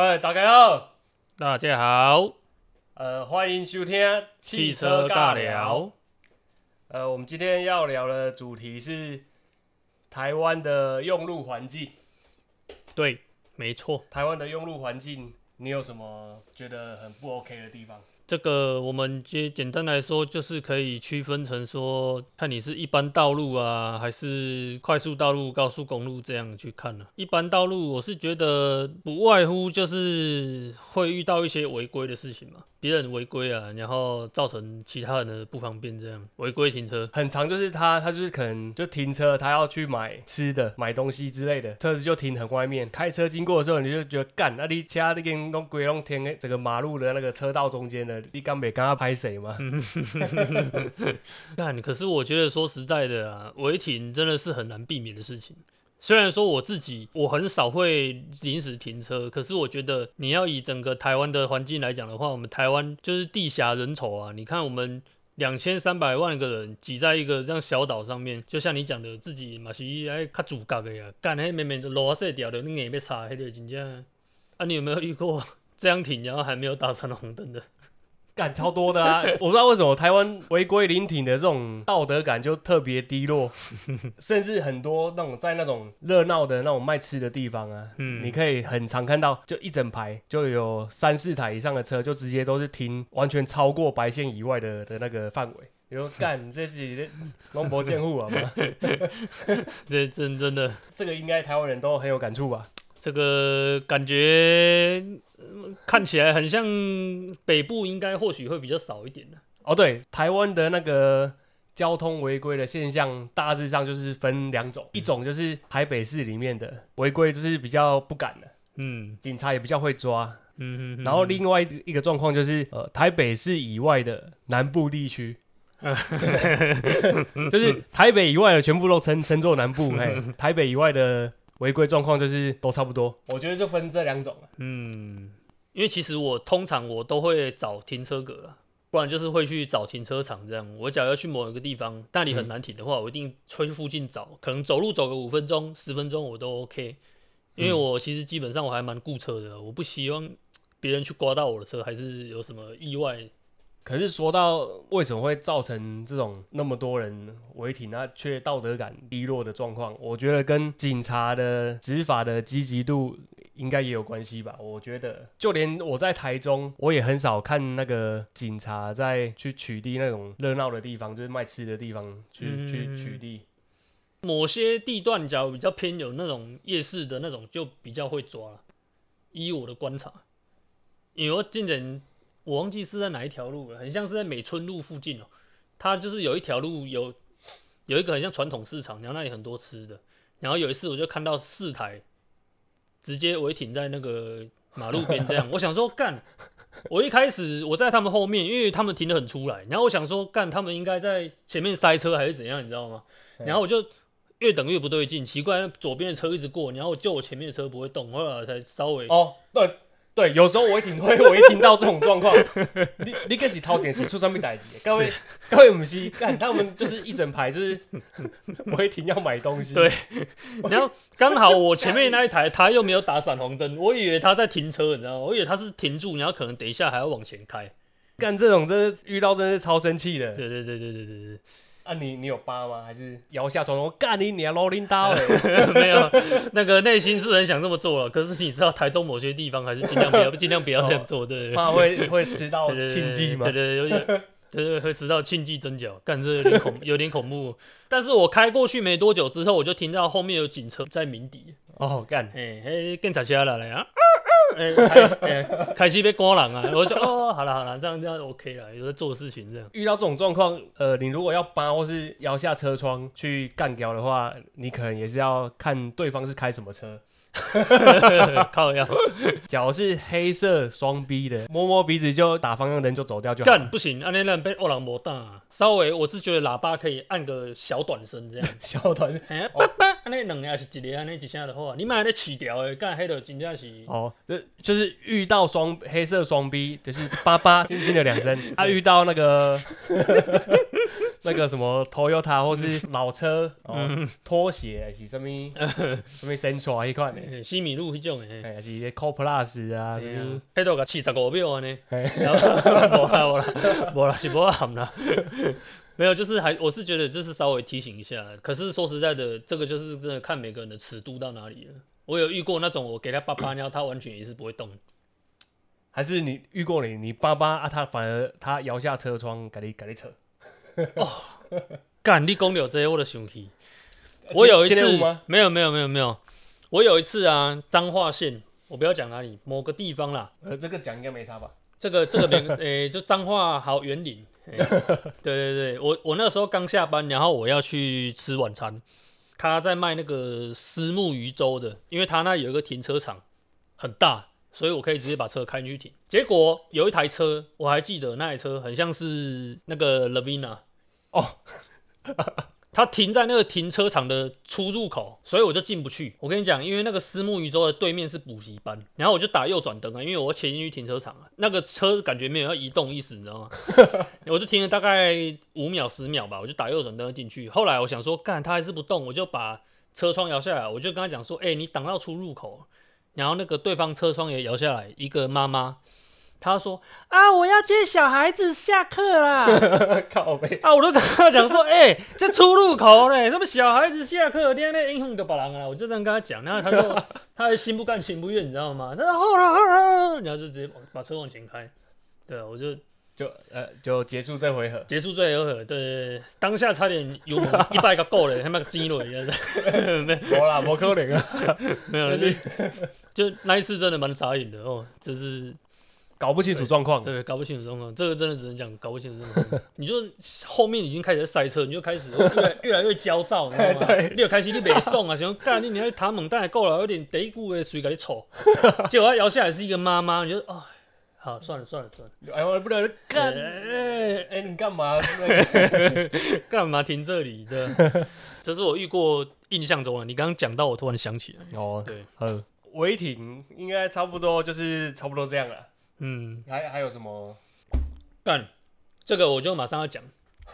嗨，大家好，大家好，呃，欢迎收听汽车尬聊。呃，我们今天要聊的主题是台湾的用路环境。对，没错，台湾的用路环境，你有什么觉得很不 OK 的地方？这个我们简简单来说，就是可以区分成说，看你是一般道路啊，还是快速道路、高速公路这样去看了。一般道路，我是觉得不外乎就是会遇到一些违规的事情嘛，别人违规啊，然后造成其他人的不方便，这样违规停车。很长，就是他，他就是可能就停车，他要去买吃的、买东西之类的，车子就停很外面。开车经过的时候，你就觉得干，那你其他那跟弄鬼弄天整个马路的那个车道中间的。你刚没刚刚拍谁吗？干，可是我觉得说实在的啊，违停真的是很难避免的事情。虽然说我自己我很少会临时停车，可是我觉得你要以整个台湾的环境来讲的话，我们台湾就是地狭人稠啊。你看我们两千三百万个人挤在一个这样小岛上面，就像你讲的，自己嘛是爱较主角的呀。干，那明明路啊细条的，你眼被擦，那个真正啊，你有没有遇过 这样停然后还没有打上红灯的？感超多的啊！我不知道为什么台湾违规临停的这种道德感就特别低落，甚至很多那种在那种热闹的那种卖吃的地方啊，嗯，你可以很常看到，就一整排就有三四台以上的车，就直接都是停完全超过白线以外的的那个范围。你说干 这自己龙伯见户啊吗？这真真的，这个应该台湾人都很有感触吧？这个感觉看起来很像北部，应该或许会比较少一点的。哦，对，台湾的那个交通违规的现象大致上就是分两种，一种就是台北市里面的违规，就是比较不敢的，嗯，警察也比较会抓，嗯嗯，然后另外一个状况就是呃台北市以外的南部地区，就是台北以外的全部都称称作南部，哎，台北以外的。违规状况就是都差不多，我觉得就分这两种了。嗯，因为其实我通常我都会找停车格了不然就是会去找停车场这样。我假如要去某一个地方，那里很难停的话，我一定会去附近找，可能走路走个五分钟、十分钟我都 OK。因为我其实基本上我还蛮顾车的，我不希望别人去刮到我的车，还是有什么意外。可是说到为什么会造成这种那么多人违停，那却道德感低落的状况，我觉得跟警察的执法的积极度应该也有关系吧。我觉得就连我在台中，我也很少看那个警察在去取缔那种热闹的地方，就是卖吃的地方去去取缔。某些地段假如比较偏有那种夜市的那种，就比较会抓。依我的观察，因为我今年。我忘记是在哪一条路了，很像是在美村路附近哦。它就是有一条路有有一个很像传统市场，然后那里很多吃的。然后有一次我就看到四台直接违停在那个马路边，这样 我想说干。我一开始我在他们后面，因为他们停的很出来，然后我想说干，他们应该在前面塞车还是怎样，你知道吗？然后我就越等越不对劲，奇怪，左边的车一直过，然后就我前面的车不会动，后来才稍微哦对。对，有时候我一听会，我一听到这种状况，你你可是掏点是出上面代志，各位各位不是，看他们就是一整排，就是 我一停要买东西。对，然后刚好我前面那一台他又没有打闪红灯，我以为他在停车，你知道吗？我以为他是停住，然后可能等一下还要往前开。干这种真是遇到真是超生气的。对对对对对对对。啊，你你有疤吗？还是摇下床说干你你啊罗林刀？没有，那个内心是很想这么做了，可是你知道台中某些地方还是尽量不要 尽量不要这样做，对怕会 会吃到庆忌吗？对对，有点，对对会吃到庆忌蒸饺，干这有点恐有点恐怖。但是我开过去没多久之后，我就听到后面有警车在鸣笛。哦，干，嘿，嘿，警察车来了啊！开 开始被刮人啊！我说哦，好了好了，这样这样 OK 了，有在做事情这样。遇到这种状况，呃，你如果要扒或是摇下车窗去干掉的话，你可能也是要看对方是开什么车。靠腰，脚是黑色双 B 的，摸摸鼻子就打方向灯就走掉就。干不行，安那人被欧朗摩大，稍微我是觉得喇叭可以按个小短声这样。小短声，哎，叭叭，安尼两个还是一个安尼一声就好啊。你买咧起掉的，干黑的真正是哦，就就是遇到双黑色双 B，就是叭叭轻轻的两声。啊，遇到那个 那个什么 Toyota 或是老车哦，拖鞋是什么什么 Central 一款的，西米露迄种的，嘿哎，还是 Co Plus 啊什么，迄度甲饲十五秒安尼，嘿然后无啦无啦无啦是无含啦。没有，就是还我是觉得就是稍微提醒一下，可是说实在的，这个就是真的看每个人的尺度到哪里了。我有遇过那种我给他叭叭，然后他完全也是不会动，还是你遇过你你爸爸啊，他反而他摇下车窗给你给你扯。哦干你讲了这些我的生气。我有一次？没有没有没有没有，我有一次啊，彰化县，我不要讲哪里，某个地方啦，呃，这个讲应该没差吧？这个这个没 诶、就彰化好园林，诶对对对，我我那时候刚下班，然后我要去吃晚餐，他在卖那个私木鱼粥的，因为他那有一个停车场很大，所以我可以直接把车开进去停。结果有一台车，我还记得那台车很像是那个 Lavina 哦，它停在那个停车场的出入口，所以我就进不去。我跟你讲，因为那个私木鱼洲的对面是补习班，然后我就打右转灯啊，因为我要切进去停车场啊。那个车感觉没有要移动意思，你知道吗？我就停了大概五秒十秒吧，我就打右转灯进去。后来我想说，干他还是不动，我就把车窗摇下来，我就跟他讲说，哎、你挡到出入口。然后那个对方车窗也摇下来，一个妈妈，她说啊，我要接小孩子下课啦。靠背，啊，我都跟他讲说，哎、这出入口嘞，什么小孩子下课，天天英雄的把人啊，我就这样跟他讲，然后 他说他还心不甘情不愿，你知道吗？他说后了后了，然后就直接把车往前开，对啊，我就就呃就结束这回合。结束这一回合，对对对，当下差点油门一百个够了，他妈激了，真的没没啦，没可能啊，没有，就就那一次真的蛮傻眼的哦，就是搞不清楚状况。对，搞不清楚状况，这个真的只能讲搞不清楚状况。你就后面已经开始在塞车，你就开始越来越来越焦躁，你知道吗？对你有开始你北送啊，想说干你你还塔猛弹还够了，有点第一股的水给你瞅，结果他摇下来是一个妈妈，你就哦，好算了算了算了，哎，我不能干。哎哎，你干嘛？那个干嘛停这里的？这是我遇过印象中的，你刚刚讲到，我突然想起来，哦，对，嗯，违停应该差不多就是差不多这样了。嗯，还还有什么？干这个我就马上要讲。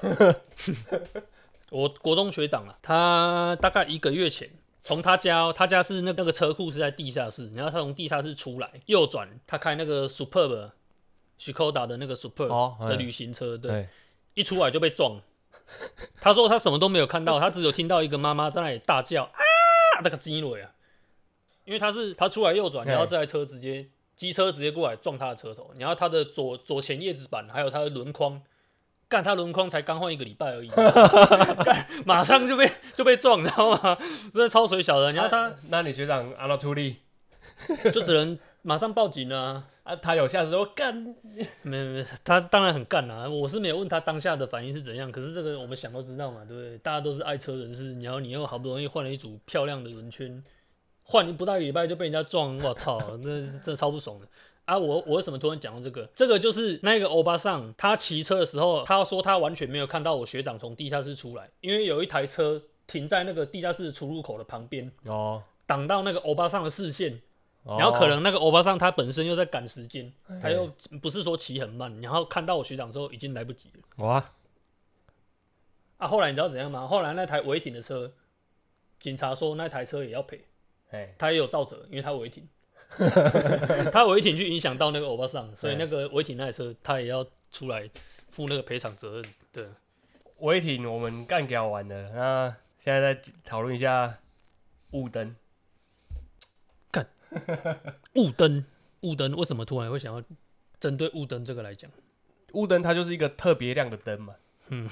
我国中学长啊，他大概一个月前从他家哦，他家是那那个车库是在地下室，然后他从地下室出来，右转，他开那个 Superb Skoda 的那个 Superb 哦的旅行车，对，对，一出来就被撞。他说他什么都没有看到，他只有听到一个妈妈在那里大叫啊，那个惊雷啊，因为他是他出来右转，然后这台车直接机车直接过来撞他的车头，然后他的左左前叶子板还有他的轮框，干他轮框才刚换一个礼拜而已，干马上就被 就被撞，你知道吗？真的超水小的，然后他啊那你学长阿拉出力就只能马上报警了啊、啊？他有下次说干，没没没，他当然很干啦、我是没有问他当下的反应是怎样，可是这个我们想都知道嘛，对不对？大家都是爱车人士，然后你又好不容易换了一组漂亮的轮圈，换不到一个礼拜就被人家撞，我操，那真的超不爽的。啊，我我为什么突然讲到这个？这个就是那个欧巴桑，他骑车的时候，他说他完全没有看到我学长从地下室出来，因为有一台车停在那个地下室出入口的旁边，哦，挡到那个欧巴桑的视线，然然后可能那个欧巴桑他本身又在赶时间，哎他又不是说骑很慢，然后看到我学长之后已经来不及了哇，啊！后来你知道怎样吗？后来那台违停的车，警察说那台车也要赔，哎，他也有造责，因为他违停，他违停去影响到那个欧巴桑，所以那个违停那台车他也要出来负那个赔偿责任。对，违停我们干掉完了，那现在再讨论一下雾灯。干雾灯，雾灯为什么突然会想要针对雾灯这个来讲？雾灯它就是一个特别亮的灯嘛。嗯。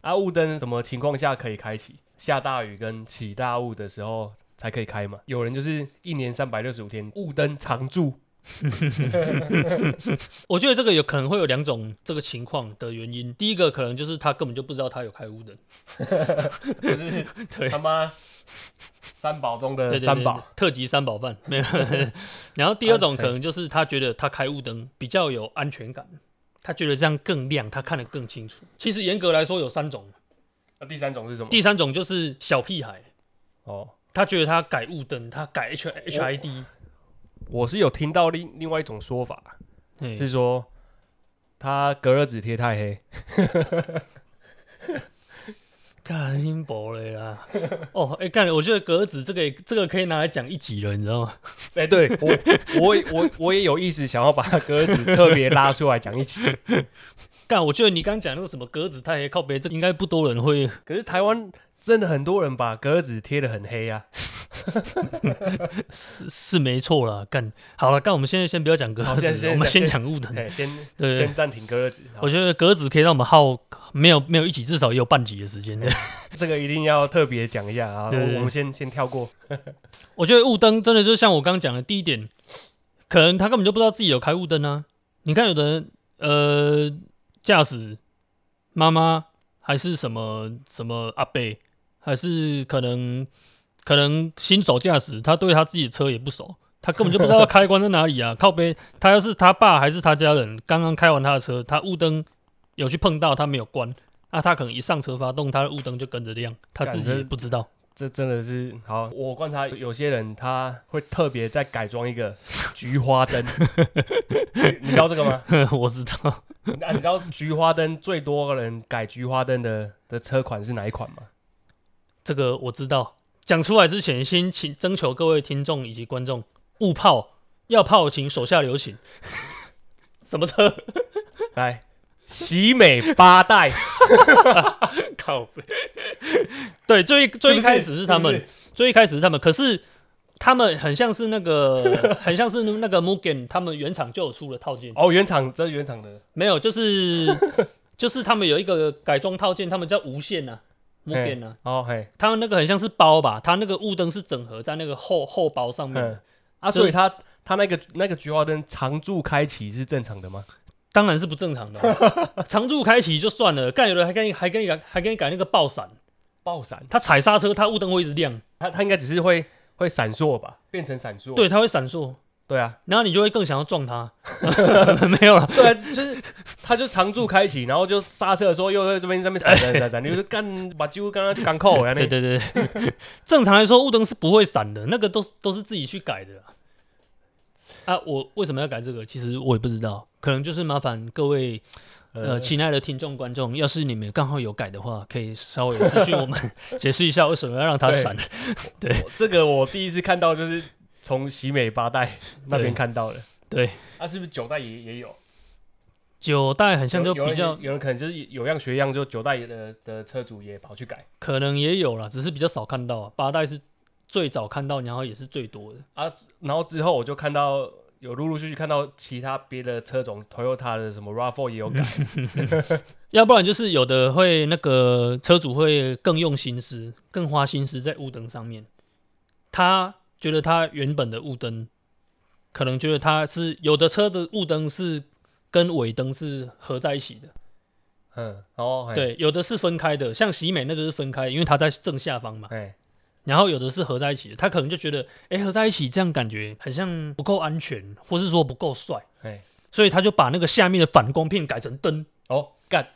啊，雾灯什么情况下可以开启？下大雨跟起大雾的时候才可以开嘛。有人就是一年三百六十五天雾灯常驻。我觉得这个有可能会有两种这个情况的原因。第一个可能就是他根本就不知道他有开雾灯，就是 对他妈三宝中的三宝。特级三宝饭 没有。然后第二种啊可能就是他觉得他开雾灯比较有安全感，他觉得这样更亮，他看得更清楚。其实严格来说有三种，那第三种是什么？第三种就是小屁孩，哦，他觉得他改雾灯，他改 H H I D，我是有听到另另外一种说法，哎是说他隔热纸贴太黑。干阴薄了啦。哦，哎、干，我觉得格子这个这个可以拿来讲一集了，你知道吗？哎、对我我我我也有意思想要把格子特别拉出来讲一起。干，我觉得你刚讲那个什么格子太黑靠背，这应该不多人会。可是台湾真的很多人把格子贴的很黑啊。是是没错了。干，好了，干，我们现在先不要讲格子，我们先先讲雾灯。哎，先对先暂停隔热纸。好我觉得格子可以让我们耗没有没有一集，至少也有半集的时间。这个一定要特别讲一下啊。我我们先先跳过。我觉得雾灯真的就像我刚刚讲的第一点，可能他根本就不知道自己有开雾灯啊。你看有的人呃驾驶妈妈还是什么什么阿伯，还是可能可能新手驾驶，他对他自己的车也不熟，他根本就不知道开关在哪里啊。靠背，他要是他爸还是他家人刚刚开完他的车，他雾灯有去碰到，他没有关。那他可能一上车发动，他的雾灯就跟着亮，他自己也不知道。这真的是好，我观察有些人他会特别在改装一个 菊花灯，你你知道这个吗？我知道，啊，你知道菊花灯最多人改菊花灯的的车款是哪一款吗？这个我知道。讲出来之前，先请征求各位听众以及观众，勿泡，要泡请手下留情。什么车？来，喜美八代，靠背。对，最最一开始是他们，是是最一开始是他们，可是他们很像是那个，很像是那个 Mugen，他们原厂就有出了套件，哦，原厂这是原厂的，没有，就是就是他们有一个改装套件，他们叫无线呐、啊、，Mugen 啊，哦嘿，他那个很像是包吧，它那个雾灯是整合在那个后后包上面的。嗯，啊，所以它它那个那个菊花灯常驻开启是正常的吗？当然是不正常的啊、常驻开启就算了，干有的还跟你还跟你改还跟你改那个爆闪，爆闪，他踩刹车，他雾灯会一直亮，它它应该只是会会闪烁吧，变成闪烁。对，它会闪烁，对啊，然后你就会更想要撞他。没有了，对啊，就是他就常驻开启，然后就刹车的时候又在这边这边闪闪闪闪，你就干把酒刚刚就刚扣呀，对对对，对正常来说雾灯是不会闪的，那个都是都是自己去改的啊。啊，我为什么要改这个？其实我也不知道，可能就是麻烦各位呃亲爱的听众观众，要是你们刚好有改的话，可以稍微私讯我们 解释一下为什么要让它闪。对这个我第一次看到就是从喜美八代那边看到的，对，啊，是不是九代也也有？九代很像就比较有人可能就是有样学样，就九代的的车主也跑去改可能也有了，只是比较少看到啊。八代是最早看到，然后也是最多的。啊，然后之后我就看到有陆陆续续看到其他别的车种，Toyota 的什么 RAV4 也有改，要不然就是有的会那个车主会更用心思，更花心思在雾灯上面。他觉得它原本的雾灯，可能觉得它是有的车的雾灯是跟尾灯是合在一起的，嗯，哦，嘿，对，有的是分开的，像喜美那就是分开，因为它在正下方嘛。哎，然后有的是合在一起的，他可能就觉得，哎，合在一起这样感觉很像不够安全，或是说不够帅，哎，所以他就把那个下面的反光片改成灯。哦，干，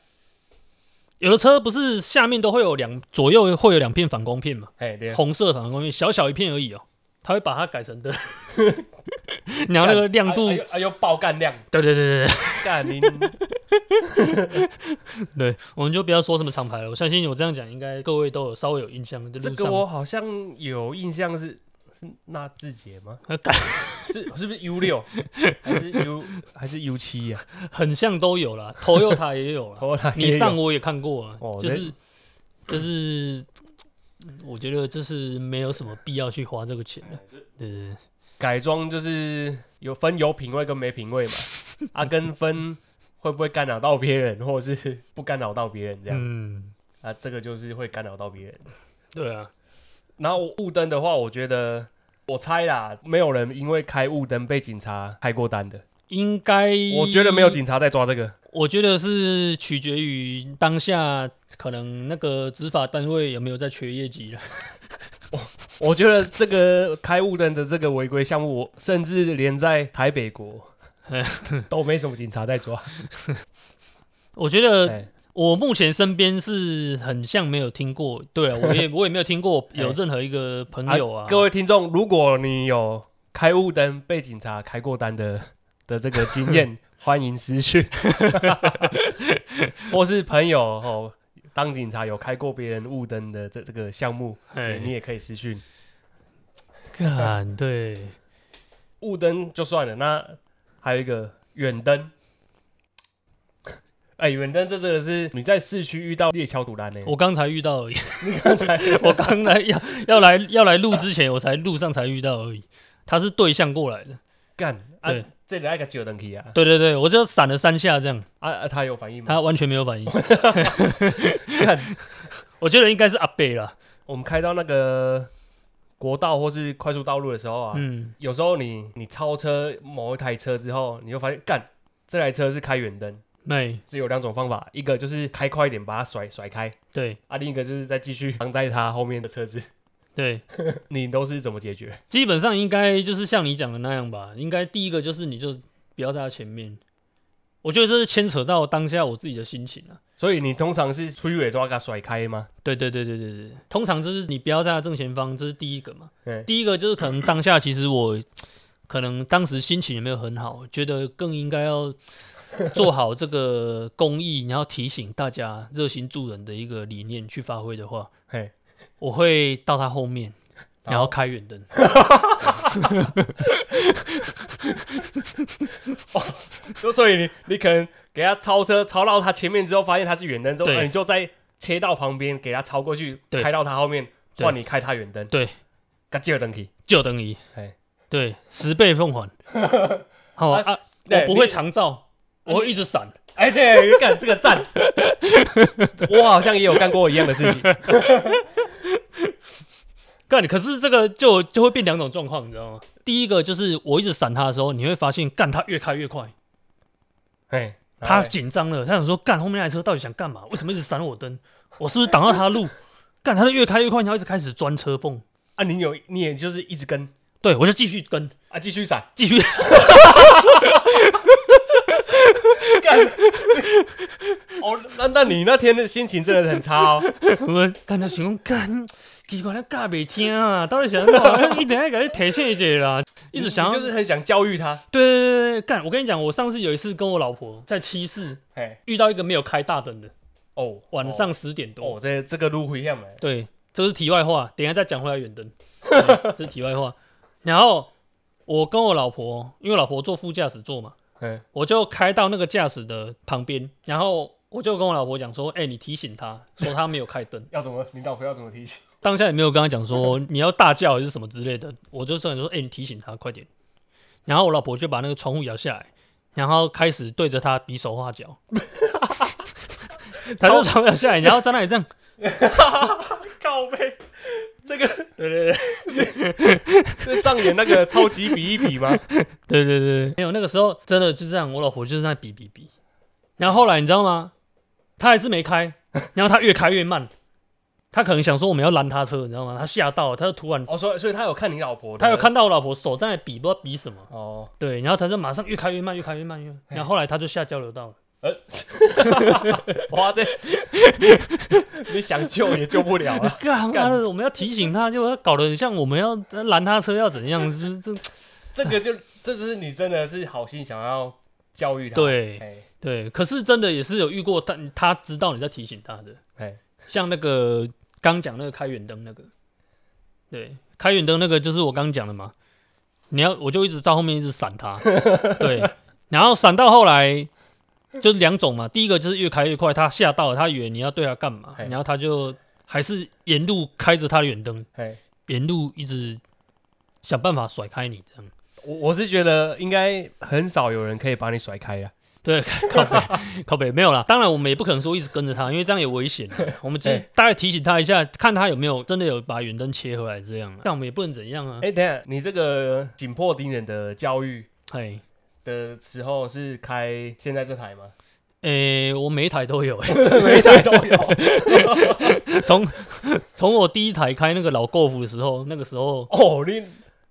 有的车不是下面都会有两左右会有两片反光片嘛，哎，对，红色反光片，小小一片而已哦，他会把它改成灯，然后那个亮度，哎呦爆干亮，对对对对干你，对 对，我们就不要说什么厂牌了，我相信我这样讲，应该各位都有稍微有印象的。这个我好像有印象是是纳智捷吗？我改是是不是 U 六？还是 U 还是 U 七呀很像都有啦 t o y o t a 也有啦，？Toyota 你也有。上我也看过就是就是，我觉得这是没有什么必要去花这个钱的，对对对。改装就是有分有品味跟没品味嘛，啊，跟分会不会干扰到别人，或者是不干扰到别人这样，嗯，啊，这个就是会干扰到别人。对啊，然后雾灯的话，我觉得我猜啦，没有人因为开雾灯被警察开过单的，应该我觉得没有警察在抓这个。我觉得是取决于当下可能那个执法单位有没有在缺业绩了。我我觉得这个开雾灯的这个违规项目，我甚至连在台北国 都没什么警察在抓。我觉得哎我目前身边是很像没有听过，对啊，我也 我也没有听过有任何一个朋友啊。各位听众，如果你有开雾灯被警察开过单的的这个经验，欢迎私讯，或是朋友哦，当警察有开过别人雾灯的这这个项目，哎你也可以私讯。看，对，雾灯就算了，那还有一个远灯。哎，远灯这真的是你在市区遇到猎桥堵拦呢。我刚才遇到而已，你刚才我刚才要要来要来录之前，我才路上才遇到而已。他是对向过来的，干，啊对，这里那个九灯去啊，对对对，我就闪了三下这样，啊啊，他有反应吗？他完全没有反应。干，我觉得应该是阿贝了，我们开到那个国道或是快速道路的时候啊，嗯，有时候你你超车某一台车之后，你就发现干这台车是开远灯，没。只有两种方法，一个就是开快一点把它甩甩开，对。啊，另一个就是再继续挡在它后面的车子。对，你都是怎么解决？基本上应该就是像你讲的那样吧。应该第一个就是你就不要在他前面，我觉得这是牵扯到当下我自己的心情啊。所以你通常是出尾都要给他甩开吗？对对对对对对，通常就是你不要在他正前方，这是第一个嘛。第一个就是可能当下其实我可能当时心情也没有很好，觉得更应该要做好这个公益，然后提醒大家热心助人的一个理念去发挥的话，嘿，我会到他后面，然后开远灯。就所以你你可能给他超车超到他前面之后，发现他是远灯之后，你就在切到旁边给他超过去，对开到他后面，对换你开他远灯，对，给接灯去。就等于嘿，对十倍奉还。好啊啊，对我不会你长照，我会一直闪。哎，对，你干这个赞，我好像也有干过一样的事情。干，可是这个就就会变两种状况，你知道吗？第一个就是我一直闪他的时候，你会发现干他越开越快，哎，他紧张了，他想说干后面那台车到底想干嘛？为什么一直闪我灯？我是不是挡到他的路？干他就越开越快，然后一直开始钻车缝。啊，你有你也就是一直跟对我就继续跟，啊，继续闪，继续干。哦，那那你那天的心情真的很差哦。我们干他想讲干，奇怪他干没听啊，到底想干嘛？一等下给他提醒一下啦，一直想要就是很想教育他。对对对对，干！我跟你讲，我上次有一次跟我老婆在七市哎，遇到一个没有开大灯的，哦，晚上十点多。哦，这这个路不一样哎。对，这是题外话，等下再讲回来远灯，对这是题外话。然后我跟我老婆，因为老婆坐副驾驶座嘛，嗯，我就开到那个驾驶的旁边，然后我就跟我老婆讲说：“哎、你提醒他说他没有开灯。要怎么？你老婆要怎么提醒？”当下也没有跟他讲说你要大叫还是什么之类的，我就算说：“哎、你提醒他快点。”然后我老婆就把那个窗户摇下来，然后开始对着他比手画脚。他就 窗户摇下来，然后在那里这样，靠背，这个对对对是上演那个超级比一比吗？对对对，没有那个时候真的就这样，我老婆就是在比比比。然后后来你知道吗？他还是没开，然后他越开越慢，他可能想说我们要拦他车，你知道吗？他吓到了，他就突然哦，所以所以他有看你老婆，他有看到我老婆手在那比，不知道比什么。哦，对，然后他就马上越开越慢，越开越慢，越然后后来他就下交流道了。呃 哇，这 你想救也救不了 了。干妈的，我们要提醒他，就搞得很像我们要拦他车要怎样，是不是？这这个就这就是你真的是好心想要教育他。对哎对，可是真的也是有遇过，但他知道你在提醒他的。哎，像那个刚讲那个开远灯那个，对，开远灯那个就是我刚讲的嘛。你要我就一直在后面一直闪他，对，然后闪到后来就是两种嘛，第一个就是越开越快，他吓到了，他以为你要对他干嘛，然后他就还是沿路开着他的远灯，哎，沿路一直想办法甩开你这样。我我是觉得应该很少有人可以把你甩开啊。对，靠北靠北没有啦。当然，我们也不可能说一直跟着他，因为这样也危险。我们只大概提醒他一下，看他有没有真的有把远灯切回来这样啊。但我们也不能怎样啊。哎，等下，你这个紧迫盯人的教育嘿，的时候是开现在这台吗？诶，我每一台都有、欸，每一台都有。从从我第一台开那个老 Golf 的时候，那个时候。哦，你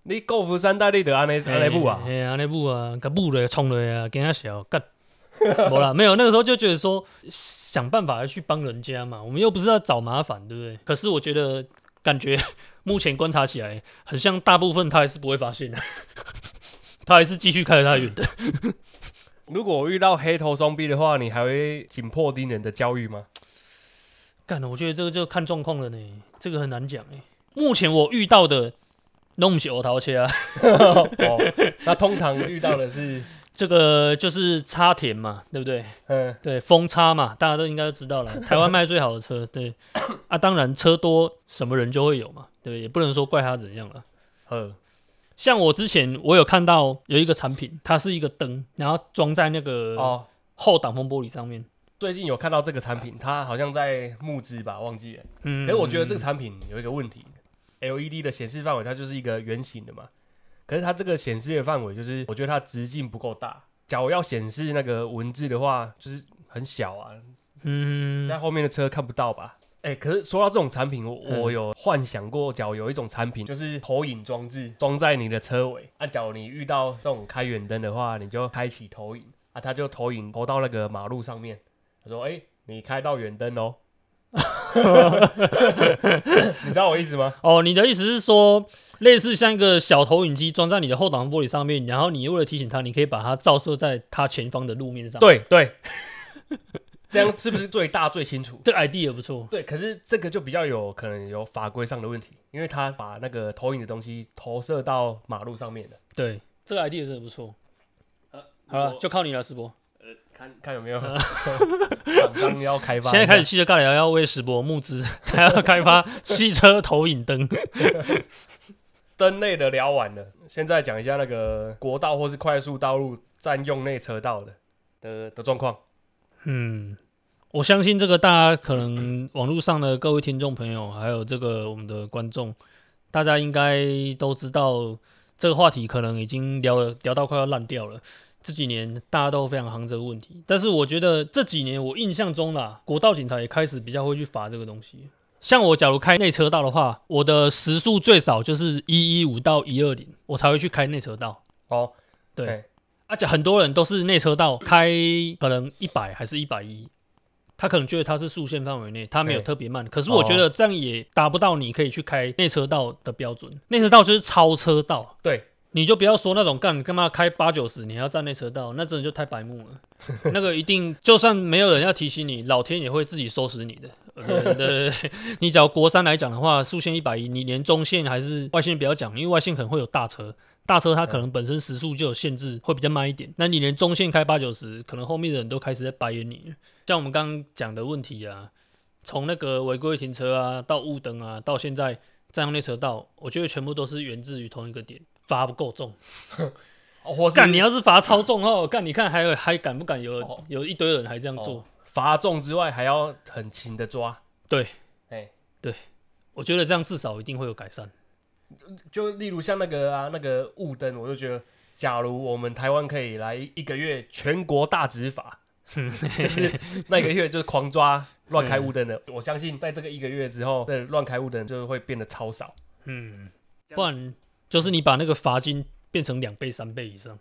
你购服三代你得安尼安尼步啊？嘿，安尼步啊，甲步咧冲落啊，惊啊小，干。没啦，没有，那个时候就觉得说想办法去帮人家嘛，我们又不是要找麻烦，对不对？可是我觉得感觉 目前观察起来，很像大部分他还是不会发现的，他还是继续开着他的远的。如果我遇到黑头双臂的话，你还会紧迫盯人的教育吗？干了，我觉得这个就看状况了呢，这个很难讲哎。目前我遇到的弄不起欧桃切啊，哦，那通常遇到的是，这个就是插田嘛，对不对？嗯，对，风插嘛，大家都应该都知道了。台湾卖最好的车，对啊，当然车多，什么人就会有嘛，对，也不能说怪他怎样了。呃，像我之前我有看到有一个产品，它是一个灯，然后装在那个哦，后挡风玻璃上面。最近有看到这个产品，它好像在募资吧，忘记了。嗯，可是我觉得这个产品有一个问题，LED 的显示范围它就是一个圆形的嘛，可是它这个显示的范围就是，我觉得它直径不够大。假如要显示那个文字的话，就是很小啊，嗯，在后面的车看不到吧？哎、可是说到这种产品，我嗯我有幻想过，假如有一种产品就是投影装置装在你的车尾，啊，假如你遇到这种开远灯的话，你就开启投影，啊，它就投影投到那个马路上面，他说，哎、你开到远灯哦。你知道我意思吗？哦，你的意思是说，类似像一个小投影机装在你的后挡风玻璃上面，然后你为了提醒他，你可以把它照射在它前方的路面上。，对对，这样是不是最大最清楚？这个 idea 不错。对，可是这个就比较有可能有法规上的问题，因为他把那个投影的东西投射到马路上面的。对，这个 idea 真的不错。呃，好了，就靠你了，世博。看看有没有厂商要开发。现在开始，汽车尬聊要为世博募资，还要开发汽车投影灯。灯类的聊完了，现在讲一下那个国道或是快速道路占用内车道的的的状况。嗯，我相信这个大家可能网络上的各位听众朋友，还有这个我们的观众，大家应该都知道这个话题可能已经聊了聊到快要烂掉了。这几年大家都非常夯这个问题，但是我觉得这几年我印象中啦，国道警察也开始比较会去罚这个东西。像我假如开内车道的话，我的时速最少就是一一五到一二零，我才会去开内车道。哦，对嘿，而且很多人都是内车道开可能一百还是一百一，他可能觉得他是速限范围内，他没有特别慢。可是我觉得这样也达不到你可以去开内车道的标准。内车道就是超车道，对，你就不要说那种干干嘛开八九十，你还要占内车道，那真的就太白目了。那个一定就算没有人要提醒你，老天也会自己收拾你的。呃 对对对对，你只要国三来讲的话，速限一百一，你连中线还是外线不要讲，因为外线可能会有大车，大车它可能本身时速就有限制，会比较慢一点。那你连中线开八九十，可能后面的人都开始在白眼你了。像我们刚刚讲的问题啊，从那个违规停车啊，到雾灯啊，到现在占用内车道，我觉得全部都是源自于同一个点，罚不够重。哦或是干，你要是罚超重哦，干，你看还有还敢不敢有、哦有一堆人还这样做？哦罚重之外，还要很勤的抓。对，哎，我觉得这样至少一定会有改善。就例如像那个啊，那个雾灯，我就觉得，假如我们台湾可以来一个月全国大执法，就是那个月就是狂抓乱开雾灯的，我相信在这个一个月之后，这乱开雾灯就会变得超少。嗯，不然就是你把那个罚金变成两倍、三倍以上。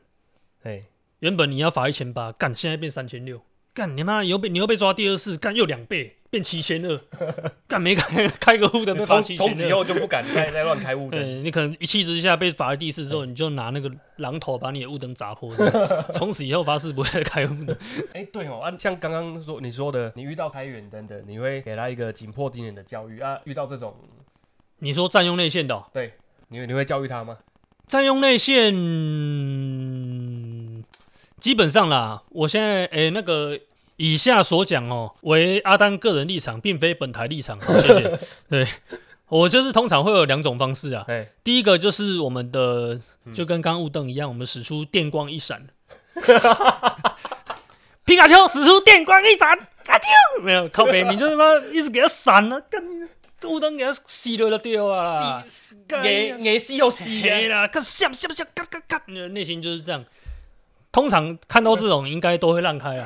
哎，原本你要罚一千八，干，现在变三千六，干你妈，你又被你又被抓第二次，干又两倍，变七千二，干没开开个户的被罚从七千二。从此以后就不敢再再乱开雾灯。对你可能一气之下被罚了第四次之后，你就拿那个榔头把你的雾灯砸破，从此以后发誓不会再开雾灯。哎、对哦，啊，像刚刚说你说的，你遇到开远灯的，你会给他一个紧迫盯人的教育啊。遇到这种，你说占用内线的哦、对你你会教育他吗？占用内线，基本上啦，我现在诶、那个以下所讲哦，为阿丹个人立场，并非本台立场。好，谢谢。对我就是通常会有两种方式啊，哎，第一个就是我们的嗯就跟刚雾灯一样，我们使出电光一闪，皮卡丘使出电光一闪，啊丢！没有靠北，你就他妈一直给他闪了，干雾灯给它熄了就丢啊！干给给死又死黑啦，看像像像，嘎嘎嘎，你的内心就是这样。通常看到这种，应该都会让开啊。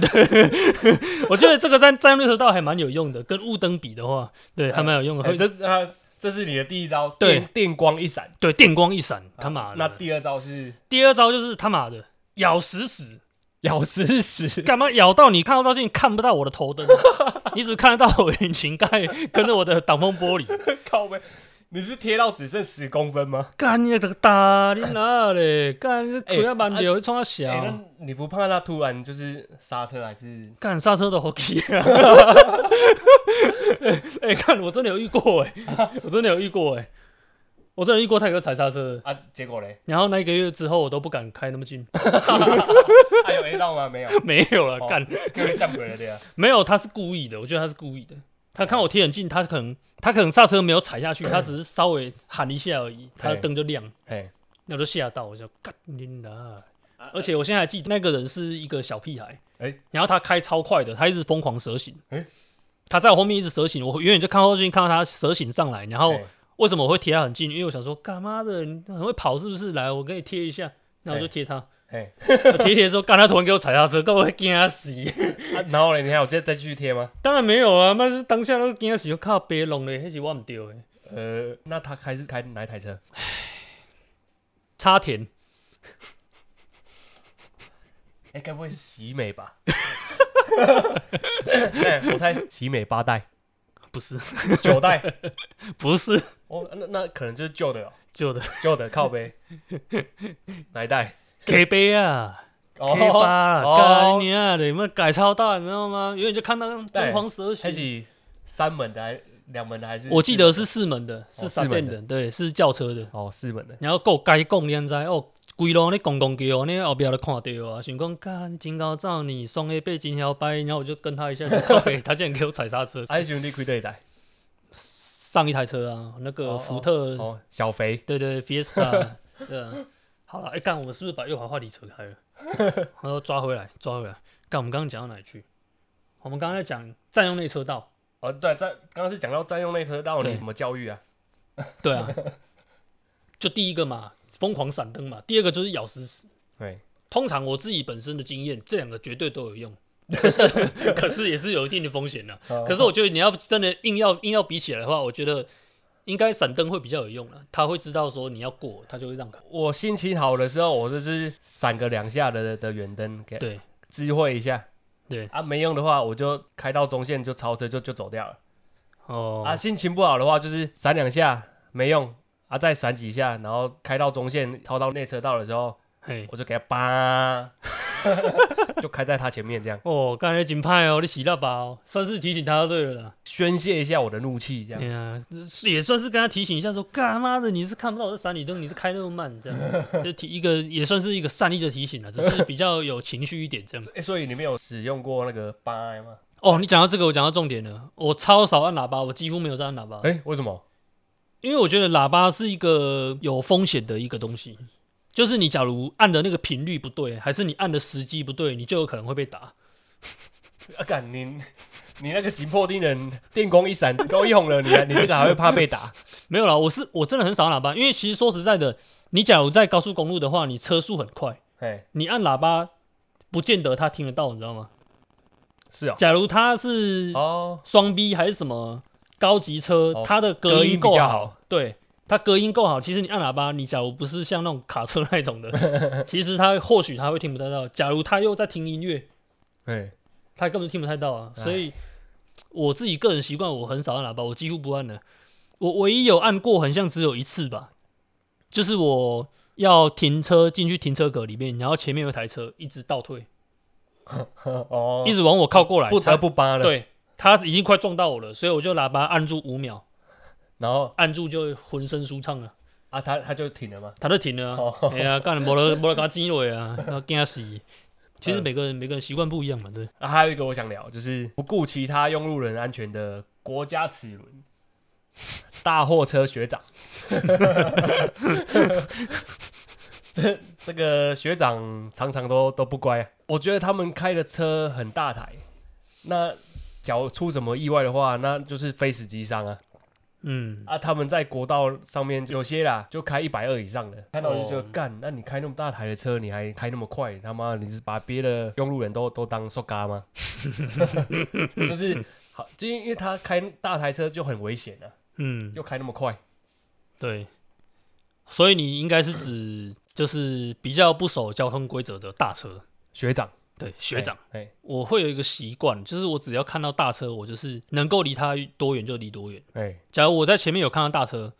对，我觉得这个在在绿车道还蛮有用的，跟雾灯比的话，对，还蛮有用的。这啊，这是你的第一招，对电电光一闪，对，电光一闪，他妈的。那第二招是第二招就是他妈的咬死死，咬死死，干嘛咬到你看到照镜看不到我的头灯，你只看得到我引擎盖跟着我的挡风玻璃。靠呗，你是贴到只剩十公分吗？干你这个大你哪嘞？干要慢流，冲他小。你不怕他突然就是刹车还是？干刹车都好气啊！哎、看我真的有遇过哎、我真的有遇过哎、我真的遇过泰哥踩刹车，啊，结果嘞？然后那一个月之后我都不敢开那么近，还有 A 到吗？没有，没有了，哦干、跟像鬼了对啊。没有，他是故意的，我觉得他是故意的。他看我贴很近，他可能他可能刹车没有踩下去，他只是稍微喊一下而已，他的灯就亮，哎，那我就吓到，我就干你的。而且我现在还记得那个人是一个小屁孩，哎然后他开超快的，他一直疯狂蛇行，哎他在我后面一直蛇行，我远远就看后镜看到他蛇行上来，然后嘿为什么我会贴他很近？因为我想说，干妈的，你很会跑是不是？来，我给你贴一下，那我就贴他，嘿，我 贴一贴之后，干他突然给我踩刹车，干我会惊他死。啊，然后嘞，你还有再再继续贴吗？当然没有啊，那是当下都惊他死，我靠别弄嘞，那是我唔对的。呃，那他开是开哪一台车？插田，哎、该不会是喜美吧？哎我猜喜美八代、不是九代，不是哦，那那可能就是旧的哦，旧的旧的靠背，哪一代？K 杯啊。哦 K 八啦，哦干你啊！你们改超大，你知道吗？远远就看到灯光蛇还形。是三门的还两门的还是？我记得是四门的，是三四门的，对，是轿车的。哦四门的，然后够该讲，你知哦，规路你公公叫，你后壁都看到啊。想讲，干真高照你双 A 背金条掰，然后我就跟他一下，他竟然给我踩刹车。还兄弟开对一台？上一台车啊，那个哦福特，哦，小肥，对对，Fiesta，对啊。好了，哎、干，我们是不是把右滑话题扯开了？然后抓回来，抓回来。干，我们刚刚讲到哪里去？我们刚刚在讲占用内车道。哦对，在刚刚是讲到占用内车道，你对怎么教育啊？对啊，就第一个嘛，疯狂闪灯嘛，第二个就是咬死死。对，通常我自己本身的经验，这两个绝对都有用，可是可是也是有一定的风险的。哦可是我觉得你要真的硬要硬要比起来的话，我觉得应该闪灯会比较有用了。他会知道说你要过，他就会让开。我心情好的时候，我就是闪个两下的的远灯，给对知会一下。对啊，没用的话，我就开到中线就超车就就走掉了。哦啊，心情不好的话，就是闪两下没用啊，再闪几下，然后开到中线超到内车道的时候，嘿我就给他叭，就开在他前面，这样哦，刚才警派哦，你洗到吧哦，算是提醒他就对了啦。宣泄一下我的怒气，这样。哎呀，也算是跟他提醒一下说，干妈的你是看不到我的闪你灯，你是开那么慢，这样 就提一个也算是一个善意的提醒了，只是 比较有情绪一点这样。哎、所以你没有使用过那个八吗？哦，你讲到这个，我讲到重点了。我超少按喇叭，我几乎没有在按喇叭，哎、为什么？因为我觉得喇叭是一个有风险的一个东西。就是你假如按的那个频率不对，还是你按的时机不对，你就有可能会被打。啊，干你你那个紧迫盯人，电光一闪都用了，你还你这个还会怕被打？没有啦，我是我真的很少按喇叭，因为其实说实在的，你假如在高速公路的话，你车速很快，哎，你按喇叭不见得他听得到，你知道吗？是啊，假如他是哦，双 B 还是什么高级车，哦它的隔隔音够音比较好对，它隔音够好。其实你按喇叭，你假如不是像那种卡车那种的，其实它或许它会听不太到。假如他又在听音乐，哎，他根本听不太到啊。哎所以我自己个人习惯，我很少按喇叭，我几乎不按的。我唯一有按过，很像只有一次吧，就是我要停车进去停车格里面，然后前面有一台车一直倒退，哦，一直往我靠过来，不才得不扒了。，对，他已经快撞到我了，所以我就喇叭按住五秒，然后按住就浑身舒畅了，啊，他他就停了嘛。他就停了、啊。哦，哎呀，干无了没了，给他挤落啊，要惊死。其实每个人每个人习惯不一样嘛，对。啊，还有一个我想聊，就是不顾其他用路人安全的国家齿轮 大货车学长。这这个学长常常都都不乖啊，我觉得他们开的车很大台，那假如出什么意外的话，那就是非死即伤啊。嗯，啊，他们在国道上面有些啦，就开一百二以上的，看到我就觉得哦干、那你开那么大台的车，你还开那么快，他妈你是把别的用路人都 都当瘦嘎吗？就是好，就因为他开大台车就很危险啊，嗯，又开那么快，对。所以你应该是指就是比较不守交通规则的大车。学长对，学长，哎，我会有一个习惯，就是我只要看到大车，我就是能够离他多远就离多远。哎，假如我在前面有看到大车，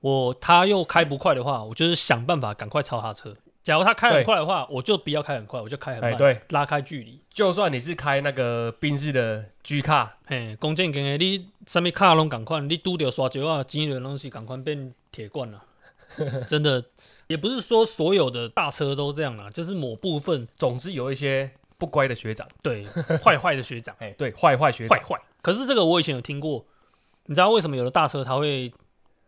我他又开不快的话，我就是想办法赶快超他车。假如他开很快的话，我就不要开很快，我就开很慢，对，拉开距离。就算你是开那个宾士的 G 卡，嘿，弓箭你什么卡拢赶快，你拄着刷桥啊，钱的东西赶快变铁罐了。真的，也不是说所有的大车都这样啦，就是某部分，总之有一些不乖的学长，对，坏坏的学长，哎，对，坏坏学长，坏坏。可是这个我以前有听过，你知道为什么有的大车他会？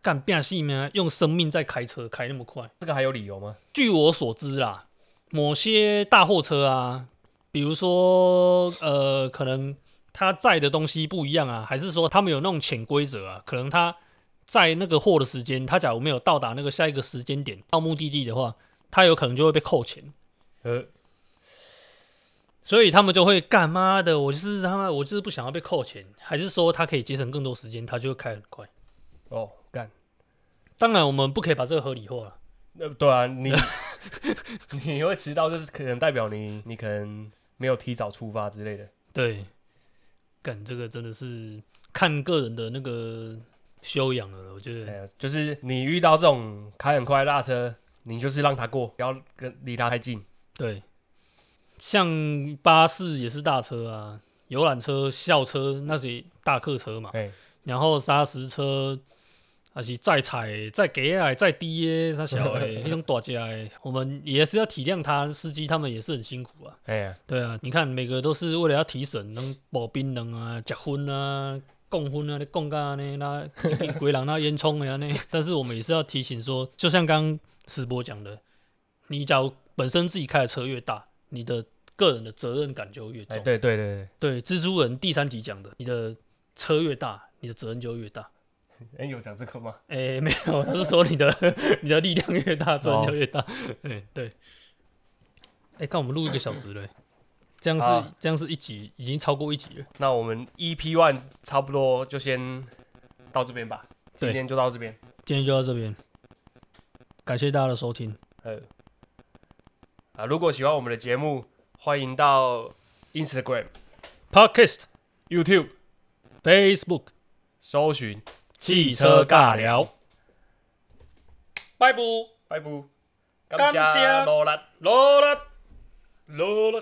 干变戏吗？用生命在开车，开那么快，这个还有理由吗？据我所知啦，某些大货车啊，比如说呃，可能他载的东西不一样啊，还是说他们有那种潜规则啊？可能他载那个货的时间，他假如没有到达那个下一个时间点到目的地的话，他有可能就会被扣钱。呃，所以他们就会干妈的，我就是他妈，我就是不想要被扣钱，还是说他可以节省更多时间，他就会开很快。哦，干！当然，我们不可以把这个合理化。呃，对啊，你你会迟到，就是可能代表你你可能没有提早出发之类的。对，干这个真的是看个人的那个修养了。我觉得，就是你遇到这种开很快的大车，你就是让他过，不要跟离他太近。对，像巴士也是大车啊，游览车、校车那些大客车嘛。然后砂石车。还是再踩再给啊再低耶，他小诶，那种大家诶，我们也是要体谅他司机，他们也是很辛苦啊。哎呀，对啊，你看每个都是为了要提神，能保冰能啊，结婚啊，共婚啊，你共干呢，那鬼狼那烟囱呀那。但是我们也是要提醒说，就像刚刚师伯讲的，你假如本身自己开的车越大，你的个人的责任感就越重。对对对对，蜘蛛人第三集讲的，你的车越大，你的责任就越大。哎，有讲这个吗？哎，没有，他是说你的 你的力量越大，责任就越大。哎，对。哎，看我们录一个小时了，这样是这样是一集，已经超过一集了。那我们 EP One 差不多就先到这边吧。今天就到这边，今天就到这边。感谢大家的收听。呃，啊，如果喜欢我们的节目，欢迎到 Instagram、Podcast、YouTube、Facebook 搜寻。汽车尬聊，拜拜，拜拜，感谢罗拉，罗拉，罗拉。